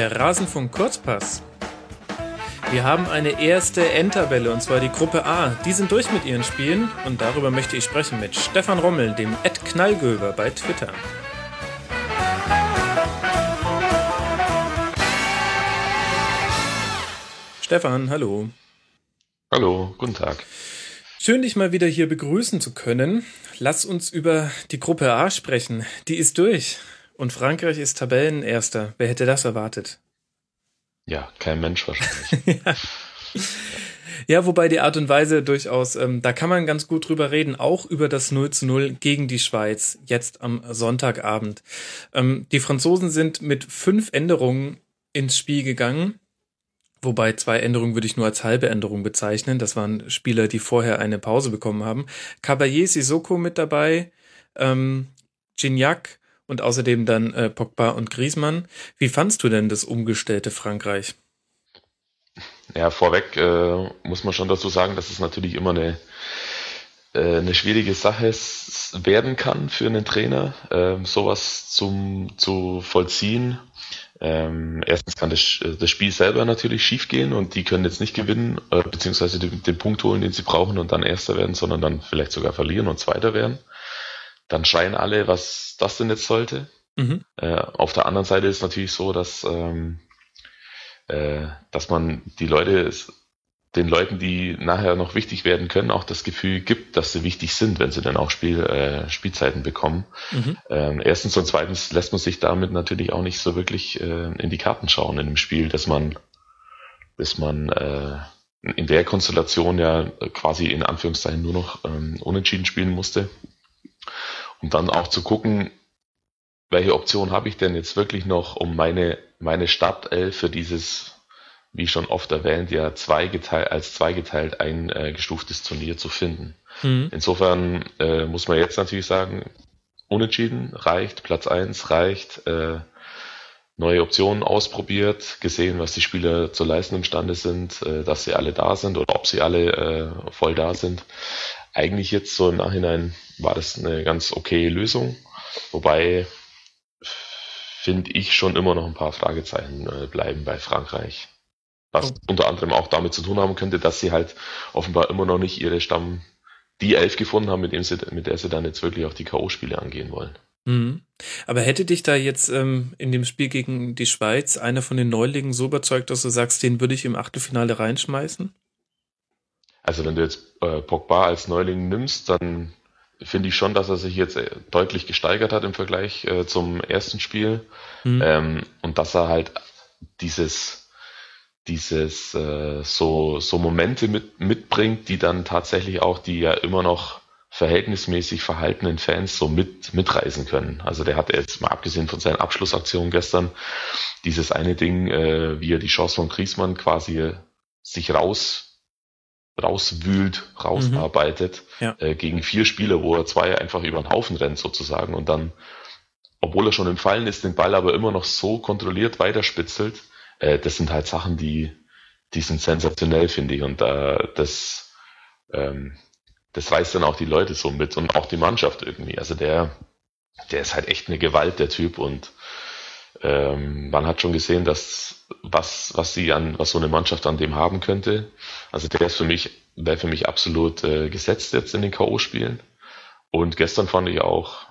Der Rasenfunk Kurzpass. Wir haben eine erste Endtabelle und zwar die Gruppe A. Die sind durch mit ihren Spielen und darüber möchte ich sprechen mit Stefan Rommel, dem Ed Knallgöber bei Twitter. Stefan, hallo. Hallo, guten Tag. Schön, dich mal wieder hier begrüßen zu können. Lass uns über die Gruppe A sprechen. Die ist durch. Und Frankreich ist Tabellenerster. Wer hätte das erwartet? Ja, kein Mensch wahrscheinlich. ja. ja. wobei die Art und Weise durchaus, ähm, da kann man ganz gut drüber reden, auch über das 0 zu 0 gegen die Schweiz, jetzt am Sonntagabend. Ähm, die Franzosen sind mit fünf Änderungen ins Spiel gegangen. Wobei zwei Änderungen würde ich nur als halbe Änderung bezeichnen. Das waren Spieler, die vorher eine Pause bekommen haben. Caballé Sissoko mit dabei, ähm, Gignac, und außerdem dann äh, Pogba und Griezmann. Wie fandst du denn das umgestellte Frankreich? Ja, vorweg äh, muss man schon dazu sagen, dass es natürlich immer eine, äh, eine schwierige Sache werden kann für einen Trainer, äh, sowas zum, zu vollziehen. Ähm, erstens kann das, das Spiel selber natürlich schiefgehen und die können jetzt nicht gewinnen, äh, beziehungsweise den, den Punkt holen, den sie brauchen und dann Erster werden, sondern dann vielleicht sogar verlieren und Zweiter werden dann schreien alle, was das denn jetzt sollte. Mhm. Äh, auf der anderen Seite ist natürlich so, dass, ähm, äh, dass man die Leute, den Leuten, die nachher noch wichtig werden können, auch das Gefühl gibt, dass sie wichtig sind, wenn sie dann auch Spiel, äh, Spielzeiten bekommen. Mhm. Ähm, erstens und zweitens lässt man sich damit natürlich auch nicht so wirklich äh, in die Karten schauen in dem Spiel, dass man, dass man äh, in der Konstellation ja quasi in Anführungszeichen nur noch ähm, unentschieden spielen musste und dann auch zu gucken, welche Option habe ich denn jetzt wirklich noch, um meine, meine Startelf für dieses, wie schon oft erwähnt, ja zweigeteilt, als zweigeteilt eingestuftes Turnier zu finden. Mhm. Insofern äh, muss man jetzt natürlich sagen, unentschieden reicht, Platz eins reicht, äh, neue Optionen ausprobiert, gesehen, was die Spieler zu leisten imstande sind, äh, dass sie alle da sind oder ob sie alle äh, voll da sind eigentlich jetzt so im Nachhinein war das eine ganz okay Lösung. Wobei finde ich schon immer noch ein paar Fragezeichen äh, bleiben bei Frankreich. Was unter anderem auch damit zu tun haben könnte, dass sie halt offenbar immer noch nicht ihre Stamm, die Elf gefunden haben, mit, dem sie, mit der sie dann jetzt wirklich auch die K.O.-Spiele angehen wollen. Mhm. Aber hätte dich da jetzt ähm, in dem Spiel gegen die Schweiz einer von den Neulingen so überzeugt, dass du sagst, den würde ich im Achtelfinale reinschmeißen? Also wenn du jetzt äh, Pogba als Neuling nimmst, dann finde ich schon, dass er sich jetzt äh, deutlich gesteigert hat im Vergleich äh, zum ersten Spiel. Mhm. Ähm, und dass er halt dieses, dieses äh, so, so Momente mit, mitbringt, die dann tatsächlich auch die ja immer noch verhältnismäßig verhaltenen Fans so mit, mitreisen können. Also der hatte jetzt mal abgesehen von seinen Abschlussaktionen gestern dieses eine Ding, äh, wie er die Chance von Griesmann quasi sich raus rauswühlt, rausarbeitet, mhm. ja. äh, gegen vier Spieler, wo er zwei einfach über den Haufen rennt sozusagen und dann, obwohl er schon im Fallen ist, den Ball aber immer noch so kontrolliert weiterspitzelt. Äh, das sind halt Sachen, die, die sind sensationell, finde ich. Und äh, das, ähm, das reißt dann auch die Leute so mit und auch die Mannschaft irgendwie. Also der, der ist halt echt eine Gewalt, der Typ und ähm, man hat schon gesehen, dass was, was sie an, was so eine Mannschaft an dem haben könnte. Also der ist für mich, wäre für mich absolut äh, gesetzt jetzt in den K.O.-Spielen. Und gestern fand ich auch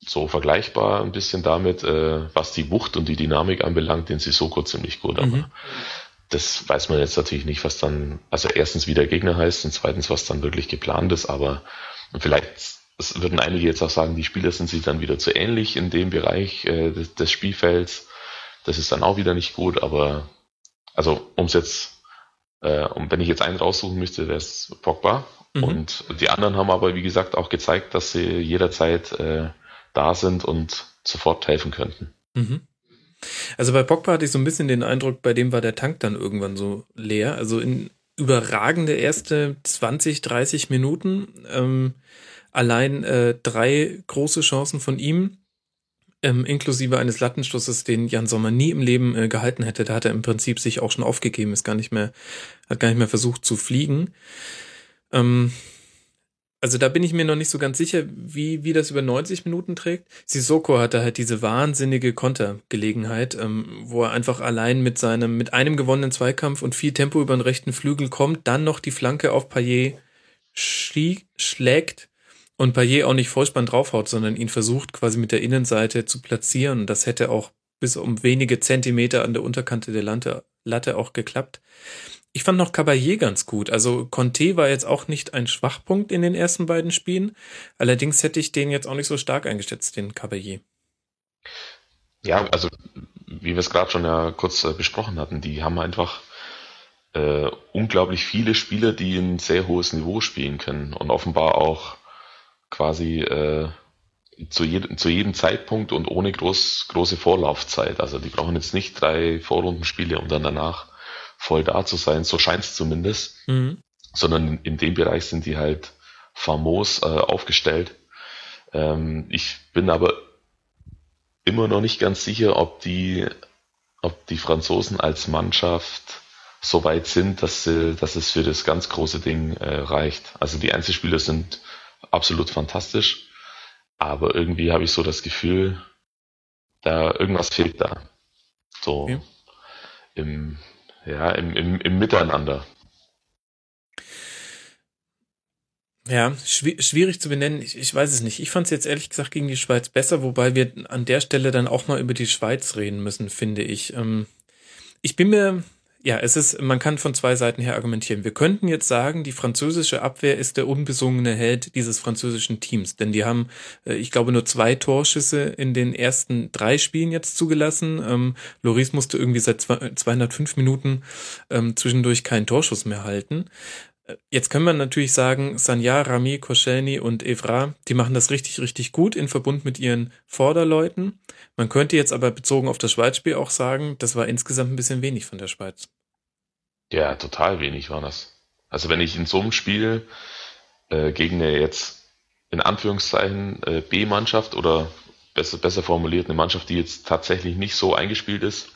so vergleichbar ein bisschen damit, äh, was die Wucht und die Dynamik anbelangt, den Sissoko ziemlich gut. Aber mhm. das weiß man jetzt natürlich nicht, was dann, also erstens wie der Gegner heißt und zweitens, was dann wirklich geplant ist, aber vielleicht es würden einige jetzt auch sagen, die Spieler sind sich dann wieder zu ähnlich in dem Bereich äh, des, des, Spielfelds. Das ist dann auch wieder nicht gut, aber also um es jetzt, äh, um, wenn ich jetzt einen raussuchen müsste, wäre es Pogba. Mhm. Und die anderen haben aber, wie gesagt, auch gezeigt, dass sie jederzeit äh, da sind und sofort helfen könnten. Mhm. Also bei Pogba hatte ich so ein bisschen den Eindruck, bei dem war der Tank dann irgendwann so leer. Also in überragende erste 20, 30 Minuten. Ähm, allein äh, drei große Chancen von ihm, ähm, inklusive eines Lattenschlusses, den Jan Sommer nie im Leben äh, gehalten hätte. Da hat er im Prinzip sich auch schon aufgegeben, ist gar nicht mehr, hat gar nicht mehr versucht zu fliegen. Ähm, also da bin ich mir noch nicht so ganz sicher, wie, wie das über 90 Minuten trägt. Sissoko hatte halt diese wahnsinnige Kontergelegenheit, ähm, wo er einfach allein mit seinem, mit einem gewonnenen Zweikampf und viel Tempo über den rechten Flügel kommt, dann noch die Flanke auf Payet schlägt und Payet auch nicht Vollspann draufhaut, sondern ihn versucht quasi mit der Innenseite zu platzieren. Das hätte auch bis um wenige Zentimeter an der Unterkante der Latte, Latte auch geklappt. Ich fand noch Caballé ganz gut. Also Conte war jetzt auch nicht ein Schwachpunkt in den ersten beiden Spielen. Allerdings hätte ich den jetzt auch nicht so stark eingeschätzt, den Caballé. Ja, also wie wir es gerade schon ja kurz äh, besprochen hatten, die haben einfach äh, unglaublich viele Spieler, die ein sehr hohes Niveau spielen können und offenbar auch quasi äh, zu, jedem, zu jedem Zeitpunkt und ohne groß, große Vorlaufzeit. Also die brauchen jetzt nicht drei Vorrundenspiele, um dann danach voll da zu sein, so scheint es zumindest, mhm. sondern in dem Bereich sind die halt famos äh, aufgestellt. Ähm, ich bin aber immer noch nicht ganz sicher, ob die, ob die Franzosen als Mannschaft so weit sind, dass, sie, dass es für das ganz große Ding äh, reicht. Also die Einzelspieler sind absolut fantastisch, aber irgendwie habe ich so das Gefühl, da irgendwas fehlt da. So okay. im, ja, im, im, im Miteinander. Ja, schwierig zu benennen. Ich, ich weiß es nicht. Ich fand es jetzt ehrlich gesagt gegen die Schweiz besser, wobei wir an der Stelle dann auch mal über die Schweiz reden müssen, finde ich. Ähm, ich bin mir, ja, es ist, man kann von zwei Seiten her argumentieren. Wir könnten jetzt sagen, die französische Abwehr ist der unbesungene Held dieses französischen Teams, denn die haben, äh, ich glaube, nur zwei Torschüsse in den ersten drei Spielen jetzt zugelassen. Ähm, Loris musste irgendwie seit 205 Minuten ähm, zwischendurch keinen Torschuss mehr halten. Jetzt kann man natürlich sagen, Sanya, Rami, Koscielny und Evra, die machen das richtig, richtig gut in Verbund mit ihren Vorderleuten. Man könnte jetzt aber bezogen auf das Schweizspiel auch sagen, das war insgesamt ein bisschen wenig von der Schweiz. Ja, total wenig war das. Also wenn ich in so einem Spiel äh, gegen eine jetzt in Anführungszeichen äh, B-Mannschaft oder besser, besser formuliert eine Mannschaft, die jetzt tatsächlich nicht so eingespielt ist,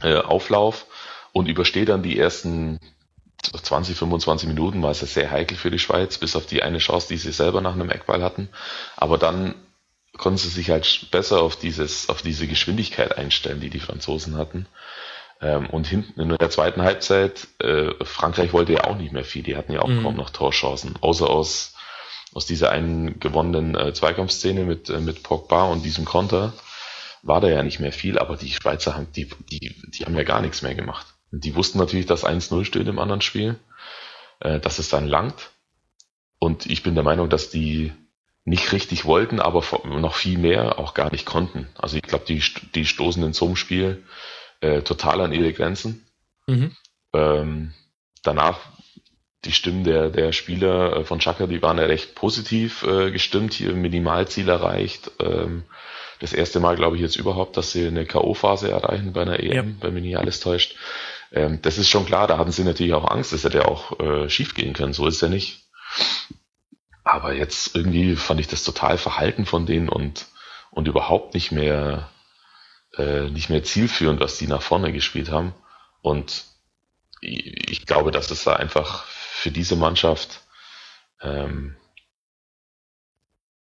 äh, Auflauf und übersteht dann die ersten 20, 25 Minuten war es ja sehr heikel für die Schweiz, bis auf die eine Chance, die sie selber nach einem Eckball hatten. Aber dann konnten sie sich halt besser auf dieses, auf diese Geschwindigkeit einstellen, die die Franzosen hatten. Ähm, und hinten in der zweiten Halbzeit, äh, Frankreich wollte ja auch nicht mehr viel, die hatten ja auch mhm. kaum noch Torchancen, außer aus, aus dieser einen gewonnenen äh, Zweikampfszene mit, äh, mit Pogba und diesem Konter war da ja nicht mehr viel, aber die Schweizer haben, die, die, die haben ja gar nichts mehr gemacht. Die wussten natürlich, dass 1-0 steht im anderen Spiel, äh, dass es dann langt. Und ich bin der Meinung, dass die nicht richtig wollten, aber noch viel mehr auch gar nicht konnten. Also ich glaube, die, die stoßen in so einem Spiel äh, total an ihre Grenzen. Mhm. Ähm, danach die Stimmen der, der Spieler äh, von Chaka, die waren ja recht positiv äh, gestimmt, hier Minimalziel erreicht. Ähm, das erste Mal, glaube ich, jetzt überhaupt, dass sie eine K.O.-Phase erreichen bei einer EM, ja. wenn mich nicht alles täuscht. Ähm, das ist schon klar, da hatten sie natürlich auch Angst, das hätte ja auch äh, schief gehen können, so ist es ja nicht. Aber jetzt irgendwie fand ich das total verhalten von denen und, und überhaupt nicht mehr, äh, nicht mehr zielführend, was die nach vorne gespielt haben. Und ich, glaube, dass es da einfach für diese Mannschaft ähm,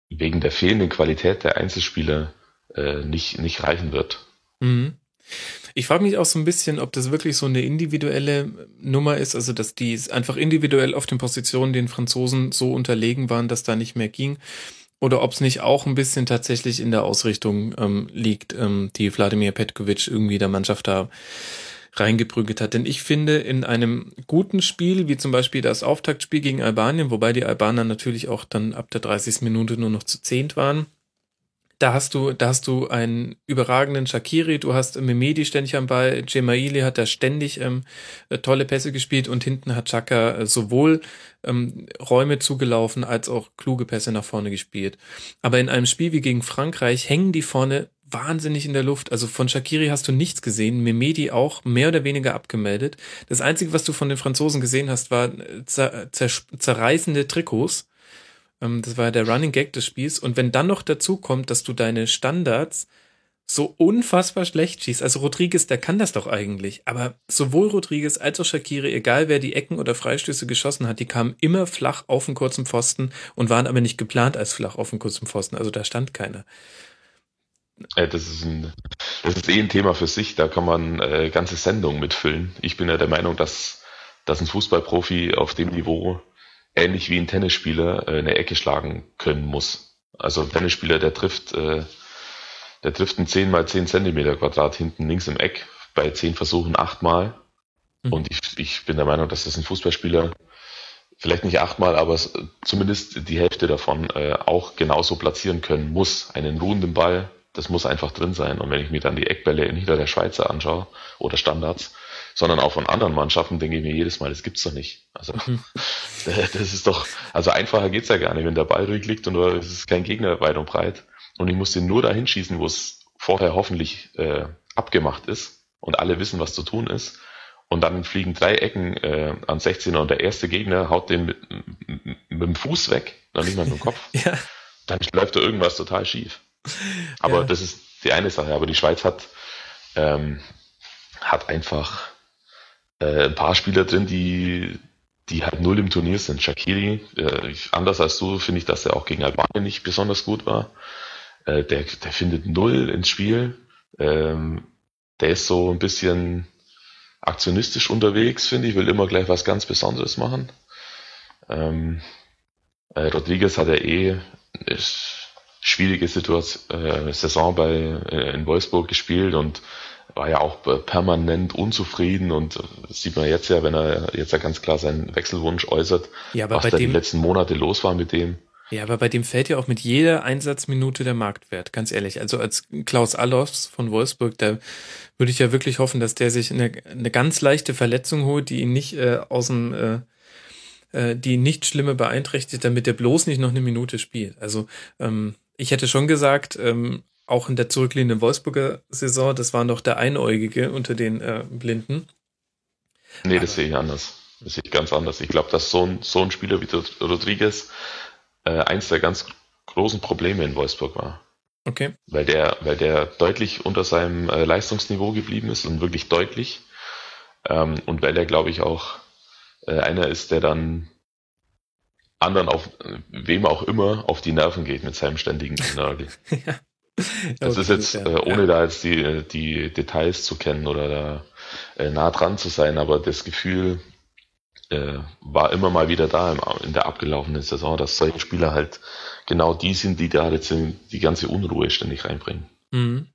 wegen der fehlenden Qualität der Einzelspieler äh, nicht, nicht reichen wird. Mhm. Ich frage mich auch so ein bisschen, ob das wirklich so eine individuelle Nummer ist, also dass die einfach individuell auf den Positionen den Franzosen so unterlegen waren, dass da nicht mehr ging. Oder ob es nicht auch ein bisschen tatsächlich in der Ausrichtung ähm, liegt, ähm, die Wladimir Petkovic irgendwie der Mannschaft da reingeprügelt hat. Denn ich finde, in einem guten Spiel, wie zum Beispiel das Auftaktspiel gegen Albanien, wobei die Albaner natürlich auch dann ab der 30. Minute nur noch zu zehnt waren, da hast du, da hast du einen überragenden Shakiri, du hast Memedi ständig am Ball, Gemaili hat da ständig ähm, äh, tolle Pässe gespielt und hinten hat Chaka äh, sowohl ähm, Räume zugelaufen als auch kluge Pässe nach vorne gespielt. Aber in einem Spiel wie gegen Frankreich hängen die vorne wahnsinnig in der Luft. Also von Shakiri hast du nichts gesehen, Memedi auch mehr oder weniger abgemeldet. Das Einzige, was du von den Franzosen gesehen hast, war äh, zer zer zerreißende Trikots das war der Running Gag des Spiels. Und wenn dann noch dazu kommt, dass du deine Standards so unfassbar schlecht schießt. Also Rodriguez, der kann das doch eigentlich. Aber sowohl Rodriguez als auch Shakiri, egal wer die Ecken oder Freistöße geschossen hat, die kamen immer flach auf den kurzen Pfosten und waren aber nicht geplant als flach auf den kurzen Pfosten. Also da stand keiner. Äh, das ist, ein, das ist eh ein Thema für sich, da kann man äh, ganze Sendungen mitfüllen. Ich bin ja der Meinung, dass, dass ein Fußballprofi auf dem Niveau ähnlich wie ein Tennisspieler äh, eine Ecke schlagen können muss. Also ein Tennisspieler, der trifft, äh, der trifft ein 10 mal 10 Zentimeter Quadrat hinten links im Eck bei 10 Versuchen achtmal. Mhm. Und ich, ich bin der Meinung, dass das ein Fußballspieler vielleicht nicht achtmal, aber zumindest die Hälfte davon äh, auch genauso platzieren können muss. Einen ruhenden Ball, das muss einfach drin sein. Und wenn ich mir dann die Eckbälle hinter der Schweizer anschaue oder Standards, sondern auch von anderen Mannschaften, denke ich mir jedes Mal, das gibt's doch nicht. Also mhm. das ist doch, also einfacher geht's ja gar nicht, wenn der Ball ruhig liegt und es ist kein Gegner weit und breit und ich muss den nur dahin schießen, wo es vorher hoffentlich äh, abgemacht ist und alle wissen, was zu tun ist. Und dann fliegen drei Ecken äh, an 16er und der erste Gegner haut den mit, mit dem Fuß weg, noch nicht mal mit dem Kopf. ja. Dann läuft da irgendwas total schief. Aber ja. das ist die eine Sache. Aber die Schweiz hat, ähm, hat einfach äh, ein paar Spieler drin, die, die halt null im Turnier sind. Shakiri, äh, ich, anders als du, finde ich, dass er auch gegen Albanien nicht besonders gut war. Äh, der, der findet null ins Spiel. Ähm, der ist so ein bisschen aktionistisch unterwegs, finde ich, will immer gleich was ganz Besonderes machen. Ähm, äh, Rodriguez hat ja eh eine schwierige Situation, äh, Saison bei, äh, in Wolfsburg gespielt und war ja auch permanent unzufrieden und das sieht man jetzt ja, wenn er jetzt ja ganz klar seinen Wechselwunsch äußert, ja, was da die letzten Monate los war mit dem. Ja, aber bei dem fällt ja auch mit jeder Einsatzminute der Marktwert, ganz ehrlich. Also als Klaus Allofs von Wolfsburg, da würde ich ja wirklich hoffen, dass der sich eine, eine ganz leichte Verletzung holt, die ihn nicht äh, aus dem, äh, äh die ihn nicht schlimme beeinträchtigt, damit er bloß nicht noch eine Minute spielt. Also ähm, ich hätte schon gesagt, ähm, auch in der zurückliegenden Wolfsburger Saison, das war noch der Einäugige unter den äh, Blinden. Nee, das sehe ich anders. Das sehe ich ganz anders. Ich glaube, dass so ein, so ein Spieler wie Rodriguez äh, eins der ganz großen Probleme in Wolfsburg war. Okay. Weil der, weil der deutlich unter seinem äh, Leistungsniveau geblieben ist und wirklich deutlich. Ähm, und weil er, glaube ich, auch äh, einer ist, der dann anderen auf wem auch immer auf die Nerven geht mit seinem ständigen Nörgel. ja. Das okay, ist jetzt, äh, ohne ja. da jetzt die, die Details zu kennen oder da äh, nah dran zu sein, aber das Gefühl äh, war immer mal wieder da im, in der abgelaufenen Saison, dass solche Spieler halt genau die sind, die da jetzt die ganze Unruhe ständig reinbringen. Mhm.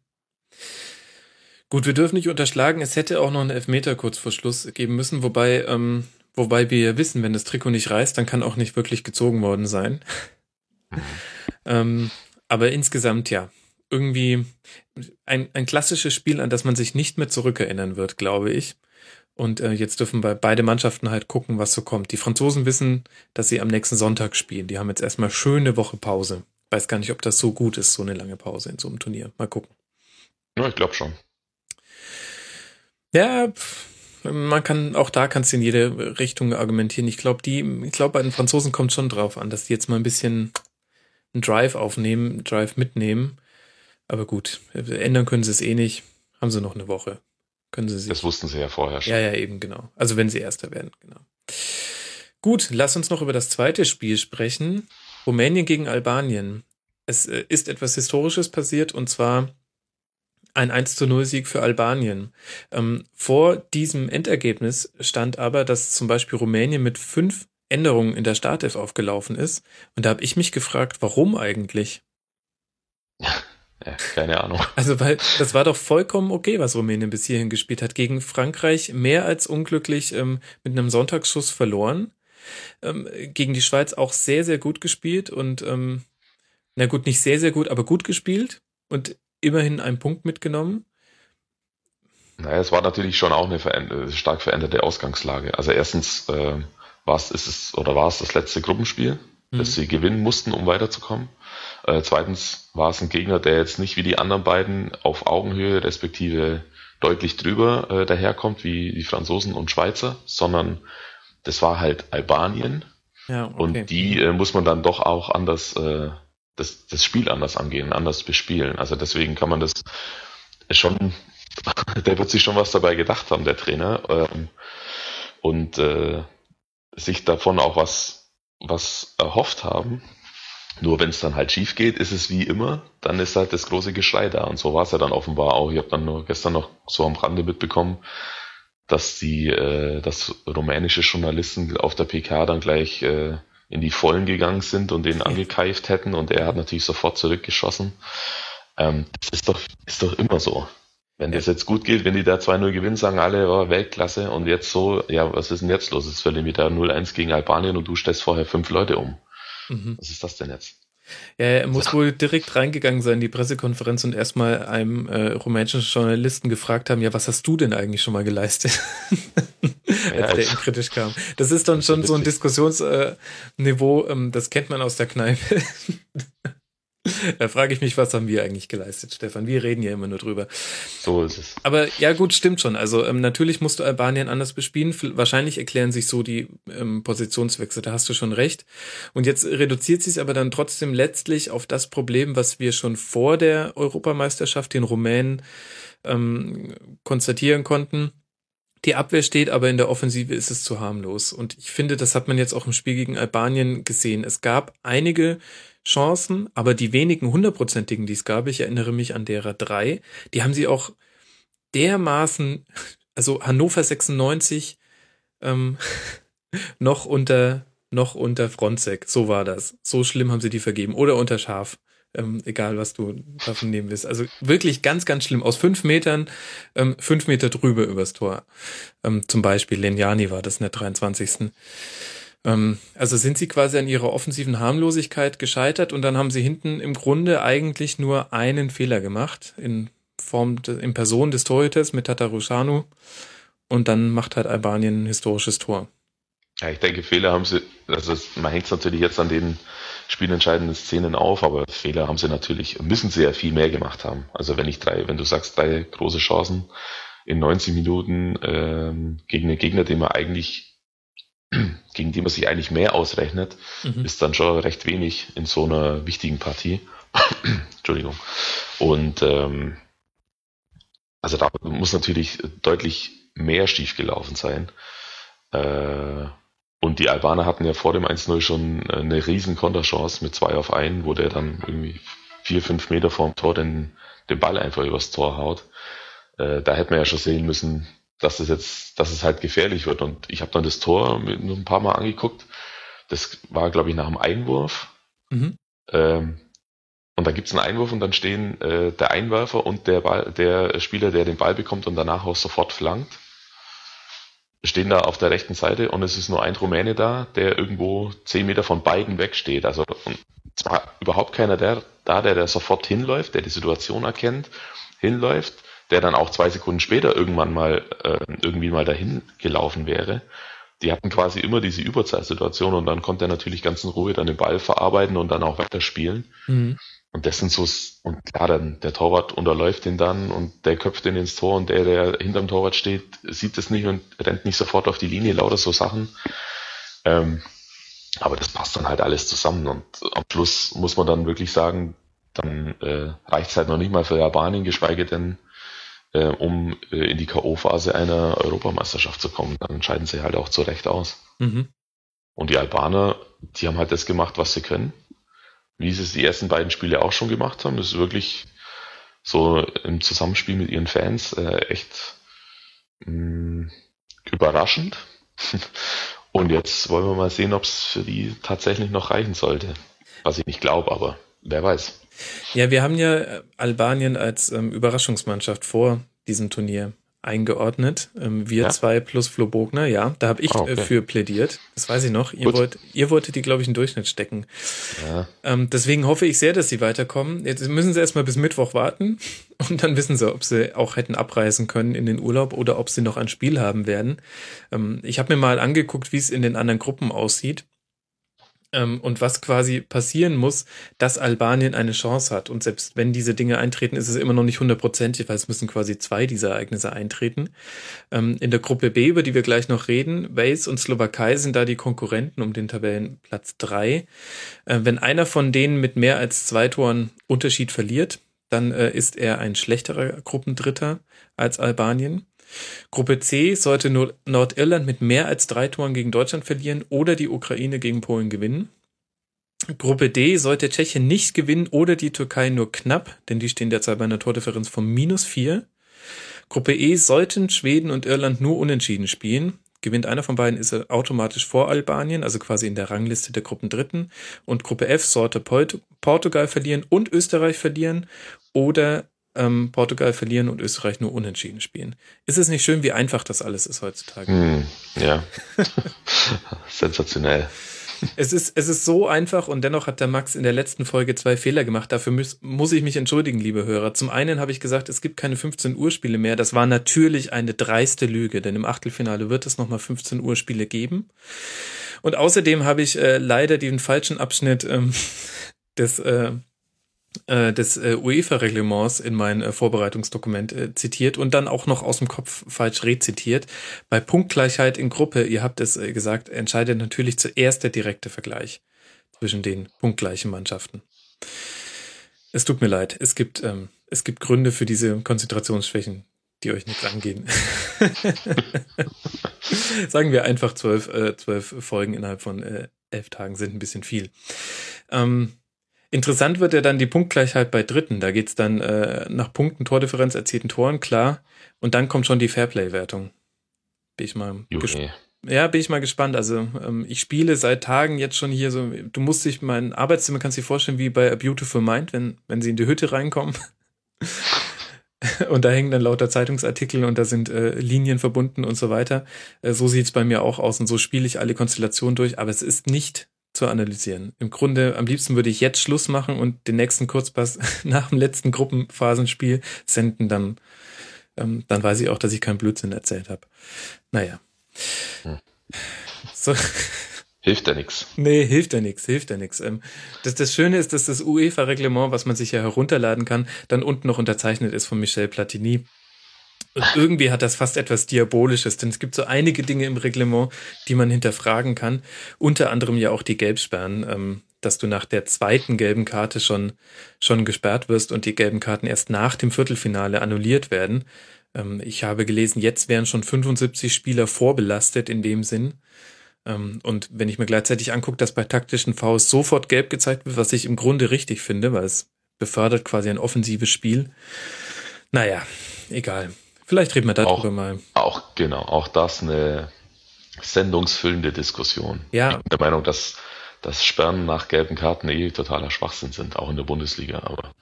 Gut, wir dürfen nicht unterschlagen, es hätte auch noch einen Elfmeter kurz vor Schluss geben müssen, wobei, ähm, wobei wir wissen, wenn das Trikot nicht reißt, dann kann auch nicht wirklich gezogen worden sein. Mhm. ähm, aber insgesamt ja, irgendwie ein, ein klassisches Spiel, an das man sich nicht mehr zurückerinnern wird, glaube ich. Und äh, jetzt dürfen bei beide Mannschaften halt gucken, was so kommt. Die Franzosen wissen, dass sie am nächsten Sonntag spielen. Die haben jetzt erstmal schöne Woche Pause. Weiß gar nicht, ob das so gut ist, so eine lange Pause in so einem Turnier. Mal gucken. Ja, ich glaube schon. Ja, man kann, auch da kannst du in jede Richtung argumentieren. Ich glaube, die, ich glaube, bei den Franzosen kommt schon drauf an, dass die jetzt mal ein bisschen einen Drive aufnehmen, einen Drive mitnehmen. Aber gut, ändern können sie es eh nicht. Haben sie noch eine Woche. Können sie sich. Das wussten sie ja vorher schon. Ja, ja, eben, genau. Also wenn sie Erster werden, genau. Gut, lass uns noch über das zweite Spiel sprechen. Rumänien gegen Albanien. Es äh, ist etwas Historisches passiert und zwar ein 1 zu 0 Sieg für Albanien. Ähm, vor diesem Endergebnis stand aber, dass zum Beispiel Rumänien mit fünf Änderungen in der Startelf aufgelaufen ist. Und da habe ich mich gefragt, warum eigentlich? Ja, keine Ahnung. Also, weil das war doch vollkommen okay, was Rumänien bis hierhin gespielt hat. Gegen Frankreich mehr als unglücklich ähm, mit einem Sonntagsschuss verloren. Ähm, gegen die Schweiz auch sehr, sehr gut gespielt und ähm, na gut, nicht sehr, sehr gut, aber gut gespielt und immerhin einen Punkt mitgenommen. Naja, es war natürlich schon auch eine veränder stark veränderte Ausgangslage. Also erstens äh, war es, ist es oder war es das letzte Gruppenspiel, mhm. sie gewinnen mussten, um weiterzukommen. Äh, zweitens war es ein Gegner, der jetzt nicht wie die anderen beiden auf Augenhöhe respektive deutlich drüber äh, daherkommt, wie die Franzosen und Schweizer, sondern das war halt Albanien. Ja, okay. Und die äh, muss man dann doch auch anders äh, das, das Spiel anders angehen, anders bespielen. Also deswegen kann man das schon, der wird sich schon was dabei gedacht haben, der Trainer, ähm, und äh, sich davon auch was, was erhofft haben. Nur wenn es dann halt schief geht, ist es wie immer, dann ist halt das große Geschrei da. Und so war es ja dann offenbar auch. Ich habe dann nur gestern noch so am Rande mitbekommen, dass die, äh, dass rumänische Journalisten auf der PK dann gleich äh, in die Vollen gegangen sind und den angekeift hätten und er hat natürlich sofort zurückgeschossen. Ähm, das ist doch, ist doch immer so. Wenn das jetzt gut geht, wenn die da 2-0 gewinnen, sagen alle, oh, Weltklasse und jetzt so, ja, was ist denn jetzt los? Jetzt verlieren wir da 0-1 gegen Albanien und du stellst vorher fünf Leute um. Mhm. Was ist das denn jetzt? Ja, er muss wohl direkt reingegangen sein in die Pressekonferenz und erstmal einem äh, rumänischen Journalisten gefragt haben, ja, was hast du denn eigentlich schon mal geleistet? Ja, Als der ihm kritisch kam. Das ist dann schon so ein Diskussionsniveau, äh, ähm, das kennt man aus der Kneipe. Da frage ich mich, was haben wir eigentlich geleistet, Stefan? Wir reden ja immer nur drüber. So ist es. Aber ja, gut, stimmt schon. Also ähm, natürlich musst du Albanien anders bespielen. Wahrscheinlich erklären sich so die ähm, Positionswechsel. Da hast du schon recht. Und jetzt reduziert sich aber dann trotzdem letztlich auf das Problem, was wir schon vor der Europameisterschaft den Rumänen ähm, konstatieren konnten. Die Abwehr steht, aber in der Offensive ist es zu harmlos. Und ich finde, das hat man jetzt auch im Spiel gegen Albanien gesehen. Es gab einige Chancen, aber die wenigen hundertprozentigen, die es gab, ich erinnere mich an derer drei, die haben sie auch dermaßen, also Hannover 96 ähm, noch unter noch unter Fronzek, so war das. So schlimm haben sie die vergeben. Oder unter Schaf. Ähm, egal, was du davon nehmen willst. Also wirklich ganz, ganz schlimm. Aus fünf Metern, ähm, fünf Meter drüber übers Tor. Ähm, zum Beispiel Lenjani war das in der 23. Ähm, also sind sie quasi an ihrer offensiven Harmlosigkeit gescheitert und dann haben sie hinten im Grunde eigentlich nur einen Fehler gemacht in Form, in Person des Torhüters mit Tatarushanu und dann macht halt Albanien ein historisches Tor. Ja, ich denke, Fehler haben sie, also man hängt es natürlich jetzt an den spielentscheidenden Szenen auf, aber Fehler haben sie natürlich, müssen sie ja viel mehr gemacht haben. Also wenn ich drei, wenn du sagst, drei große Chancen in 90 Minuten ähm, gegen einen Gegner, den man eigentlich gegen die man sich eigentlich mehr ausrechnet, mhm. ist dann schon recht wenig in so einer wichtigen Partie. Entschuldigung. Und ähm, also da muss natürlich deutlich mehr schiefgelaufen sein. Äh, und die Albaner hatten ja vor dem 1-0 schon eine riesen Konterchance mit 2 auf 1, wo der dann irgendwie 4, 5 Meter vorm Tor den, den Ball einfach übers Tor haut. Äh, da hätte man ja schon sehen müssen, dass es jetzt, dass es halt gefährlich wird. Und ich habe dann das Tor mit, ein paar Mal angeguckt. Das war, glaube ich, nach dem Einwurf. Mhm. Ähm, und da gibt es einen Einwurf und dann stehen äh, der Einwerfer und der, Ball, der Spieler, der den Ball bekommt und danach auch sofort flankt, stehen da auf der rechten Seite und es ist nur ein Rumäne da, der irgendwo zehn Meter von beiden wegsteht. Also zwar überhaupt keiner der, da, der da sofort hinläuft, der die Situation erkennt, hinläuft der dann auch zwei Sekunden später irgendwann mal äh, irgendwie mal dahin gelaufen wäre. Die hatten quasi immer diese Überzeitsituation und dann konnte er natürlich ganz in Ruhe dann den Ball verarbeiten und dann auch weiterspielen. Mhm. Und das sind so, und klar, dann der Torwart unterläuft den dann und der köpft den ins Tor und der, der hinterm Torwart steht, sieht das nicht und rennt nicht sofort auf die Linie, lauter so Sachen. Ähm, aber das passt dann halt alles zusammen und am Schluss muss man dann wirklich sagen, dann äh, reicht es halt noch nicht mal für Albanien, geschweige denn äh, um äh, in die K.O.-Phase einer Europameisterschaft zu kommen. Dann entscheiden sie halt auch zu Recht aus. Mhm. Und die Albaner, die haben halt das gemacht, was sie können. Wie sie es die ersten beiden Spiele auch schon gemacht haben. Das ist wirklich so im Zusammenspiel mit ihren Fans äh, echt mh, mm, überraschend. Und jetzt wollen wir mal sehen, ob es für die tatsächlich noch reichen sollte. Was ich nicht glaube, aber wer weiß. Ja, wir haben ja äh, Albanien als ähm, Überraschungsmannschaft vor diesem Turnier eingeordnet. Ähm, wir ja. zwei plus Flo Bogner, ja, da habe ich oh, okay. äh, für plädiert. Das weiß ich noch. Ihr, wollt, ihr wolltet die, glaube ich, in Durchschnitt stecken. Ja. Ähm, deswegen hoffe ich sehr, dass sie weiterkommen. Jetzt müssen sie erstmal bis Mittwoch warten und dann wissen sie, ob sie auch hätten abreisen können in den Urlaub oder ob sie noch ein Spiel haben werden. Ähm, ich habe mir mal angeguckt, wie es in den anderen Gruppen aussieht. Ähm, und was quasi passieren muss, dass Albanien eine Chance hat. Und selbst wenn diese Dinge eintreten, ist es immer noch nicht hundertprozentig, weil es müssen quasi zwei dieser Ereignisse eintreten. Ähm, in der Gruppe B, über die wir gleich noch reden, Wales und Slowakei sind da die Konkurrenten um den Tabellenplatz drei. Äh, wenn einer von denen mit mehr als zwei Toren Unterschied verliert, dann äh, ist er ein schlechterer Gruppendritter als Albanien. Gruppe C sollte Nordirland mit mehr als drei Toren gegen Deutschland verlieren oder die Ukraine gegen Polen gewinnen. Gruppe D sollte Tschechien nicht gewinnen oder die Türkei nur knapp, denn die stehen derzeit bei einer Tordifferenz von minus vier. Gruppe E sollten Schweden und Irland nur unentschieden spielen. Gewinnt einer von beiden, ist er automatisch vor Albanien, also quasi in der Rangliste der Gruppendritten. Und Gruppe F sollte Portugal verlieren und Österreich verlieren oder ähm, Portugal verlieren und Österreich nur unentschieden spielen. Ist es nicht schön, wie einfach das alles ist heutzutage? Hm, ja. Sensationell. Es ist, es ist so einfach und dennoch hat der Max in der letzten Folge zwei Fehler gemacht. Dafür muss, muss ich mich entschuldigen, liebe Hörer. Zum einen habe ich gesagt, es gibt keine 15 Uhr Spiele mehr. Das war natürlich eine dreiste Lüge, denn im Achtelfinale wird es nochmal 15 Uhr Spiele geben. Und außerdem habe ich äh, leider den falschen Abschnitt ähm, des äh, des äh, UEFA-Reglements in mein äh, Vorbereitungsdokument äh, zitiert und dann auch noch aus dem Kopf falsch rezitiert. Bei Punktgleichheit in Gruppe, ihr habt es äh, gesagt, entscheidet natürlich zuerst der direkte Vergleich zwischen den punktgleichen Mannschaften. Es tut mir leid, es gibt, ähm, es gibt Gründe für diese Konzentrationsschwächen, die euch nicht angehen. Sagen wir einfach zwölf, äh, zwölf Folgen innerhalb von äh, elf Tagen sind ein bisschen viel. Ähm, Interessant wird ja dann die Punktgleichheit bei Dritten. Da geht's dann äh, nach Punkten, Tordifferenz, erzielten Toren, klar. Und dann kommt schon die Fairplay-Wertung. Bin ich mal gespannt. Ja, bin ich mal gespannt. Also ähm, ich spiele seit Tagen jetzt schon hier so. Du musst dich mein Arbeitszimmer kannst dir vorstellen wie bei A Beautiful Mind, wenn wenn sie in die Hütte reinkommen. und da hängen dann lauter Zeitungsartikel und da sind äh, Linien verbunden und so weiter. Äh, so sieht's bei mir auch aus und so spiele ich alle Konstellationen durch. Aber es ist nicht zu analysieren. Im Grunde, am liebsten würde ich jetzt Schluss machen und den nächsten Kurzpass nach dem letzten Gruppenphasenspiel senden, dann, ähm, dann weiß ich auch, dass ich keinen Blödsinn erzählt habe. Naja. Hm. So. Hilft ja nichts. Nee, hilft ja nichts, hilft ja nichts. Ähm, das, das Schöne ist, dass das UEFA-Reglement, was man sich ja herunterladen kann, dann unten noch unterzeichnet ist von Michel Platini. Und irgendwie hat das fast etwas Diabolisches, denn es gibt so einige Dinge im Reglement, die man hinterfragen kann. Unter anderem ja auch die Gelbsperren, ähm, dass du nach der zweiten gelben Karte schon, schon gesperrt wirst und die gelben Karten erst nach dem Viertelfinale annulliert werden. Ähm, ich habe gelesen, jetzt wären schon 75 Spieler vorbelastet in dem Sinn. Ähm, und wenn ich mir gleichzeitig angucke, dass bei taktischen Fouls sofort gelb gezeigt wird, was ich im Grunde richtig finde, weil es befördert quasi ein offensives Spiel. Naja, egal. Vielleicht reden wir darüber auch, mal. Auch, genau, auch das eine sendungsfüllende Diskussion. Ja. Ich bin der Meinung, dass, dass Sperren nach gelben Karten eh totaler Schwachsinn sind, auch in der Bundesliga, aber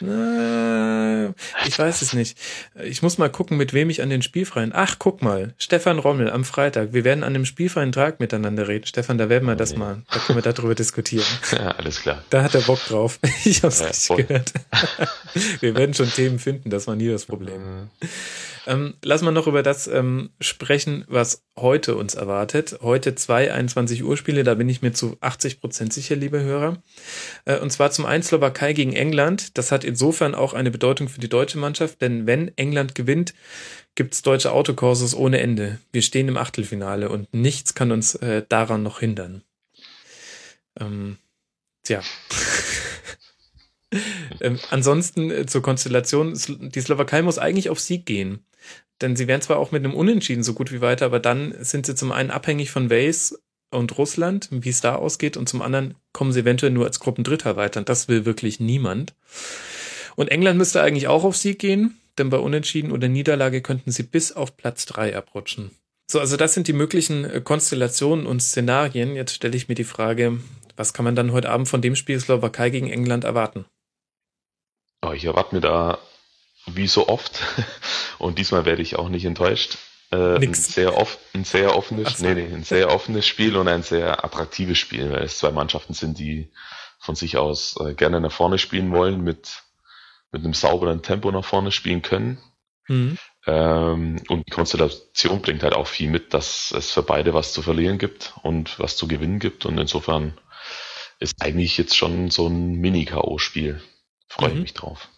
ich weiß es nicht. Ich muss mal gucken, mit wem ich an den Spielfreien. Ach, guck mal, Stefan Rommel am Freitag. Wir werden an dem spielfreien Tag miteinander reden. Stefan, da werden wir das mal, da können wir darüber diskutieren. Ja, alles klar. Da hat er Bock drauf. Ich hab's ja, nicht gehört. wir werden schon Themen finden, das war nie das Problem. Mhm. Ähm, lass mal noch über das ähm, sprechen, was heute uns erwartet. Heute zwei 21 Uhr Spiele, da bin ich mir zu 80 Prozent sicher, liebe Hörer. Äh, und zwar zum einen Slowakei gegen England. Das hat insofern auch eine Bedeutung für die deutsche Mannschaft, denn wenn England gewinnt, gibt's deutsche Autokurses ohne Ende. Wir stehen im Achtelfinale und nichts kann uns äh, daran noch hindern. Ähm, tja. ähm, ansonsten äh, zur Konstellation, die Slowakei muss eigentlich auf Sieg gehen. Denn sie wären zwar auch mit einem Unentschieden so gut wie weiter, aber dann sind sie zum einen abhängig von Wales und Russland, wie es da ausgeht, und zum anderen kommen sie eventuell nur als Gruppendritter weiter. Und das will wirklich niemand. Und England müsste eigentlich auch auf Sieg gehen, denn bei Unentschieden oder Niederlage könnten sie bis auf Platz drei abrutschen. So, also das sind die möglichen äh, Konstellationen und Szenarien. Jetzt stelle ich mir die Frage, was kann man dann heute Abend von dem Spiel Slowakei gegen England erwarten? Oh, ich erwarte mir da wie so oft, und diesmal werde ich auch nicht enttäuscht, äh, ein, sehr off ein sehr offenes, so. nee, nee, ein sehr offenes Spiel und ein sehr attraktives Spiel, weil es zwei Mannschaften sind, die von sich aus äh, gerne nach vorne spielen wollen, mit, mit einem sauberen Tempo nach vorne spielen können. Mhm. Ähm, und die Konstellation bringt halt auch viel mit, dass es für beide was zu verlieren gibt und was zu gewinnen gibt. Und insofern ist eigentlich jetzt schon so ein Mini-K.O.-Spiel. Freue mhm. ich mich drauf.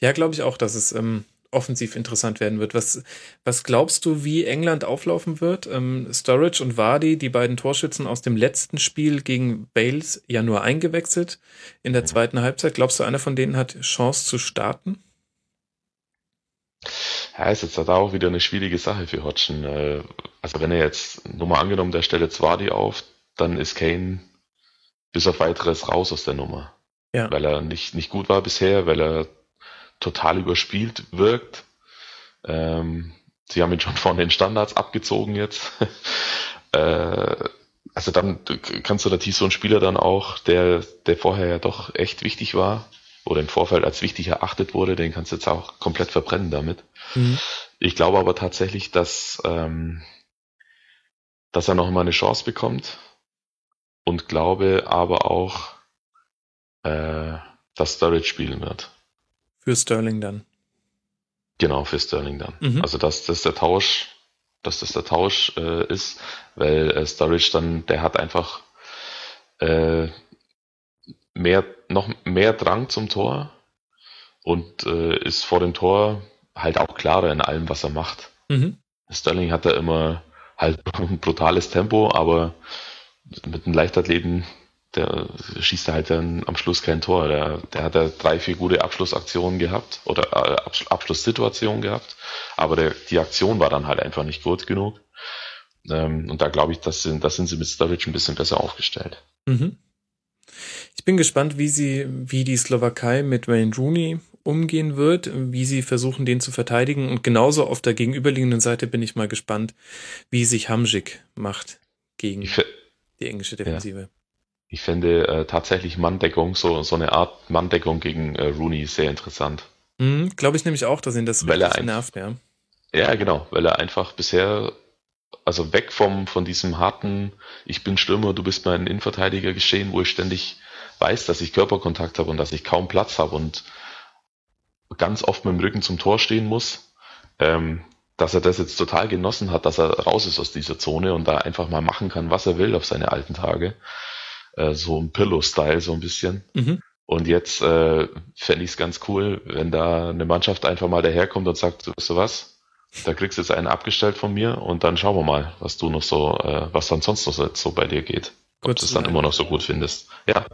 Ja, glaube ich auch, dass es ähm, offensiv interessant werden wird. Was, was glaubst du, wie England auflaufen wird? Ähm, Sturridge und Vardy, die beiden Torschützen aus dem letzten Spiel gegen Bales, ja nur eingewechselt in der zweiten Halbzeit. Glaubst du, einer von denen hat Chance zu starten? Ja, ist jetzt da auch wieder eine schwierige Sache für Hodgson. Äh, also wenn er jetzt, nur mal angenommen, der stellt jetzt Vardy auf, dann ist Kane bis auf weiteres raus aus der Nummer. Ja. Weil er nicht, nicht gut war bisher, weil er total überspielt wirkt. Ähm, sie haben ihn schon von den Standards abgezogen jetzt. äh, also dann kannst du natürlich so einen Spieler dann auch, der, der vorher ja doch echt wichtig war oder im Vorfeld als wichtig erachtet wurde, den kannst du jetzt auch komplett verbrennen damit. Mhm. Ich glaube aber tatsächlich, dass, ähm, dass er noch mal eine Chance bekommt und glaube aber auch, äh, dass Sturridge spielen wird. Für Sterling dann. Genau, für Sterling dann. Mhm. Also dass das der Tausch, dass das der Tausch äh, ist, weil äh, Sturridge dann, der hat einfach äh, mehr, noch mehr Drang zum Tor und äh, ist vor dem Tor halt auch klarer in allem, was er macht. Mhm. Sterling hat da immer halt ein brutales Tempo, aber mit einem Leichtathleten der schießt halt dann am Schluss kein Tor. Der, der hat ja drei, vier gute Abschlussaktionen gehabt oder äh, Abschlusssituationen gehabt, aber der, die Aktion war dann halt einfach nicht gut genug. Ähm, und da glaube ich, das sind, das sind sie mit Sturridge ein bisschen besser aufgestellt. Mhm. Ich bin gespannt, wie sie, wie die Slowakei mit Wayne Rooney umgehen wird, wie sie versuchen, den zu verteidigen. Und genauso auf der gegenüberliegenden Seite bin ich mal gespannt, wie sich Hamzik macht gegen die englische Defensive. Ja. Ich fände äh, tatsächlich Manndeckung, so, so eine Art Manndeckung gegen äh, Rooney sehr interessant. Mhm, Glaube ich nämlich auch, dass ihn das weil er ein, nervt, ja. Ja, genau, weil er einfach bisher, also weg vom, von diesem harten, ich bin Stürmer, du bist mein Innenverteidiger geschehen, wo ich ständig weiß, dass ich Körperkontakt habe und dass ich kaum Platz habe und ganz oft mit dem Rücken zum Tor stehen muss, ähm, dass er das jetzt total genossen hat, dass er raus ist aus dieser Zone und da einfach mal machen kann, was er will auf seine alten Tage äh, so ein Pillow-Style so ein bisschen. Mhm. Und jetzt äh, fände ich es ganz cool, wenn da eine Mannschaft einfach mal daherkommt und sagt, weißt du was, da kriegst du jetzt einen abgestellt von mir und dann schauen wir mal, was du noch so, äh, was dann sonst noch so bei dir geht. Ob du es dann immer noch so gut findest. Ja.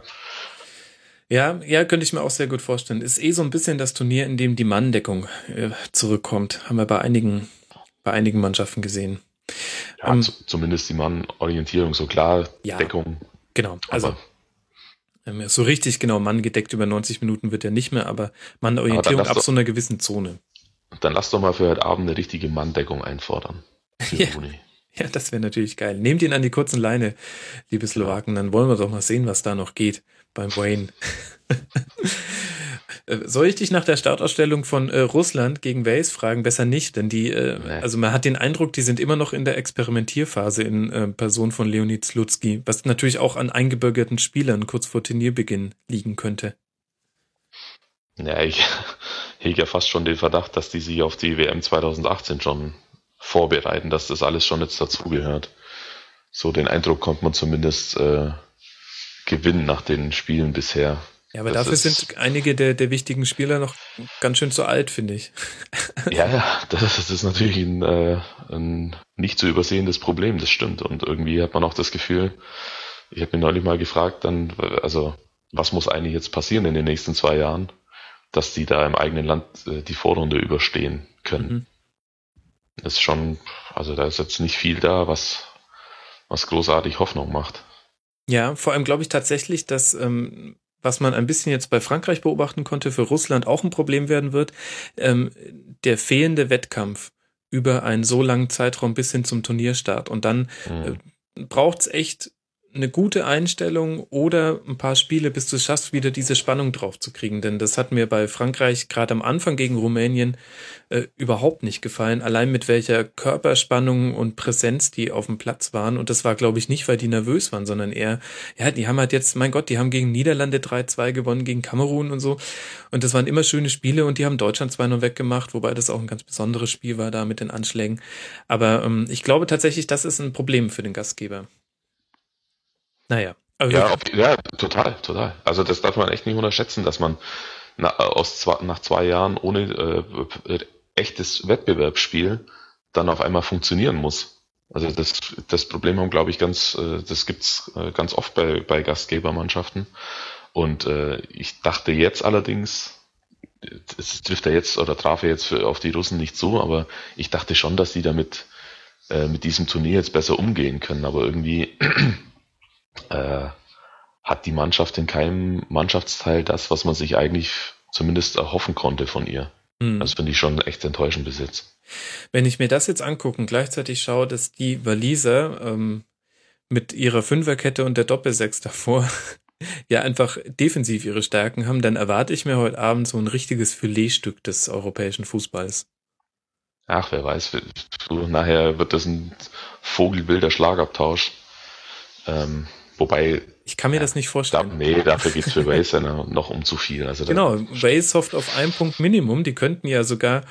Ja, ja, könnte ich mir auch sehr gut vorstellen. Ist eh so ein bisschen das Turnier, in dem die Manndeckung äh, zurückkommt. Haben wir bei einigen, bei einigen Mannschaften gesehen. Ja, ähm, zumindest die Mannorientierung, so klar, ja, Deckung Genau, also ähm, so richtig genau Mann gedeckt über 90 Minuten wird er nicht mehr, aber Mannorientierung ab so einer gewissen Zone. Dann lass doch mal für heute Abend eine richtige Manndeckung einfordern. Ja. ja, das wäre natürlich geil. Nehmt ihn an die kurzen Leine, liebe Slowaken, dann wollen wir doch mal sehen, was da noch geht beim Wayne. Äh, soll ich dich nach der Startausstellung von äh, Russland gegen Wales fragen? Besser nicht, denn die, äh, nee. also man hat den Eindruck, die sind immer noch in der Experimentierphase in äh, Person von Leonid Slutsky, was natürlich auch an eingebürgerten Spielern kurz vor Turnierbeginn liegen könnte. Ja, ich hege ja fast schon den Verdacht, dass die sich auf die WM 2018 schon vorbereiten, dass das alles schon jetzt dazugehört. So den Eindruck konnte man zumindest äh, gewinnen nach den Spielen bisher. Ja, aber das dafür sind einige der, der wichtigen Spieler noch ganz schön zu alt, finde ich. Ja, ja, das ist natürlich ein, äh, ein nicht zu übersehendes Problem, das stimmt. Und irgendwie hat man auch das Gefühl, ich habe mich neulich mal gefragt, dann, also was muss eigentlich jetzt passieren in den nächsten zwei Jahren, dass die da im eigenen Land äh, die Vorrunde überstehen können. Mhm. Das ist schon, also da ist jetzt nicht viel da, was, was großartig Hoffnung macht. Ja, vor allem glaube ich tatsächlich, dass ähm, was man ein bisschen jetzt bei Frankreich beobachten konnte, für Russland auch ein Problem werden wird, ähm, der fehlende Wettkampf über einen so langen Zeitraum bis hin zum Turnierstart. Und dann mhm. äh, braucht's echt eine gute Einstellung oder ein paar Spiele, bis du es schaffst, wieder diese Spannung drauf zu kriegen. Denn das hat mir bei Frankreich gerade am Anfang gegen Rumänien äh, überhaupt nicht gefallen. Allein mit welcher Körperspannung und Präsenz die auf dem Platz waren. Und das war, glaube ich, nicht, weil die nervös waren, sondern eher, ja, die haben halt jetzt, mein Gott, die haben gegen Niederlande 3-2 gewonnen, gegen Kamerun und so. Und das waren immer schöne Spiele und die haben Deutschland zwar noch weggemacht, wobei das auch ein ganz besonderes Spiel war da mit den Anschlägen. Aber ähm, ich glaube tatsächlich, das ist ein Problem für den Gastgeber. Naja, Also ja, ob, ja, total, total. Also das darf man echt nicht unterschätzen, dass man nach, aus zwei, nach zwei Jahren ohne äh, echtes Wettbewerbsspiel dann auf einmal funktionieren muss. Also das, das Problem haben, glaube ich, ganz, äh, das gibt's äh, ganz oft bei, bei Gastgebermannschaften. Und äh, ich dachte jetzt allerdings, es trifft er jetzt oder traf er jetzt für, auf die Russen nicht so, aber ich dachte schon, dass die damit äh, mit diesem Turnier jetzt besser umgehen können. Aber irgendwie äh, hat die Mannschaft in keinem Mannschaftsteil das, was man sich eigentlich zumindest erhoffen konnte von ihr. Mhm. Das finde ich schon echt enttäuschend bis jetzt. Wenn ich mir das jetzt angucke und gleichzeitig schaue, dass die Waliser ähm, mit ihrer Fünferkette und der Doppelsechs davor ja einfach defensiv ihre Stärken haben, dann erwarte ich mir heute Abend so ein richtiges Filetstück des europäischen Fußballs. Ach, wer weiß, nachher wird das ein vogelwilder Schlagabtausch. Ähm, wobei. Ich kann mir das nicht vorstellen. Da, nee, dafür geht's für Wales ja noch um zu viel. Also genau, Wales hofft auf ein Punkt Minimum. Die könnten ja sogar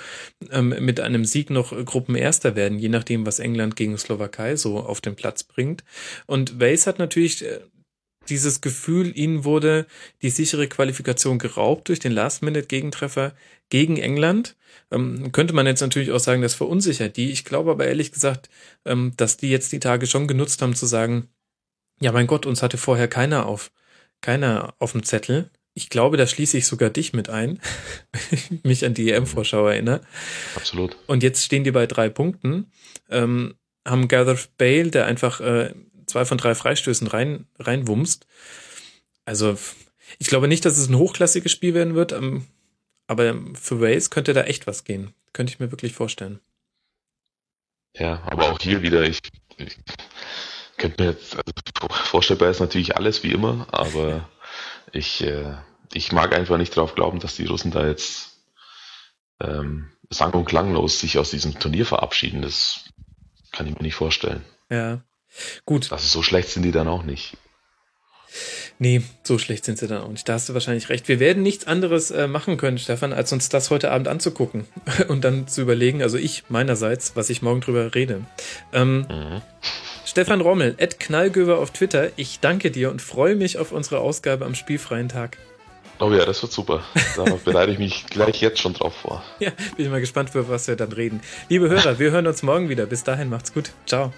ähm, mit einem Sieg noch Gruppenerster werden, je nachdem, was England gegen Slowakei so auf den Platz bringt. Und Wales hat natürlich äh, dieses Gefühl, ihnen wurde die sichere Qualifikation geraubt durch den Last-Minute-Gegentreffer gegen England. Ähm, könnte man jetzt natürlich auch sagen, das verunsichert die. Ich glaube aber ehrlich gesagt, ähm, dass die jetzt die Tage schon genutzt haben zu sagen, ja mein Gott, uns hatte vorher keiner auf, keiner auf dem Zettel. Ich glaube, da schließe ich sogar dich mit ein, wenn ich mich an die EM-Vorschau erinnere. Absolut. Und jetzt stehen die bei drei Punkten, ähm, haben Gareth Bale, der einfach äh, zwei von drei Freistößen rein, reinwumst. Also, ich glaube nicht, dass es ein hochklassiges Spiel werden wird, ähm, aber für Wales könnte da echt was gehen. Könnte ich mir wirklich vorstellen. Ja, aber auch hier wieder, ich, ich könnte mir jetzt, also vorstellbar ist natürlich alles wie immer, aber ich, äh, ich mag einfach nicht darauf glauben, dass die Russen da jetzt ähm, sang- und klanglos sich aus diesem Turnier verabschieden. Das kann ich mir nicht vorstellen. Ja. Gut. Also so schlecht sind die dann auch nicht. Nee, so schlecht sind sie dann auch nicht. Da hast du wahrscheinlich recht. Wir werden nichts anderes äh, machen können, Stefan, als uns das heute Abend anzugucken und dann zu überlegen, also ich meinerseits, was ich morgen drüber rede. Ähm, mhm. Stefan Rommel, Ed Knallgöver auf Twitter, ich danke dir und freue mich auf unsere Ausgabe am spielfreien Tag. Oh ja, das wird super. Da bereite ich mich gleich jetzt schon drauf vor. Ja, bin ich mal gespannt, für was wir dann reden. Liebe Hörer, wir hören uns morgen wieder. Bis dahin, macht's gut. Ciao.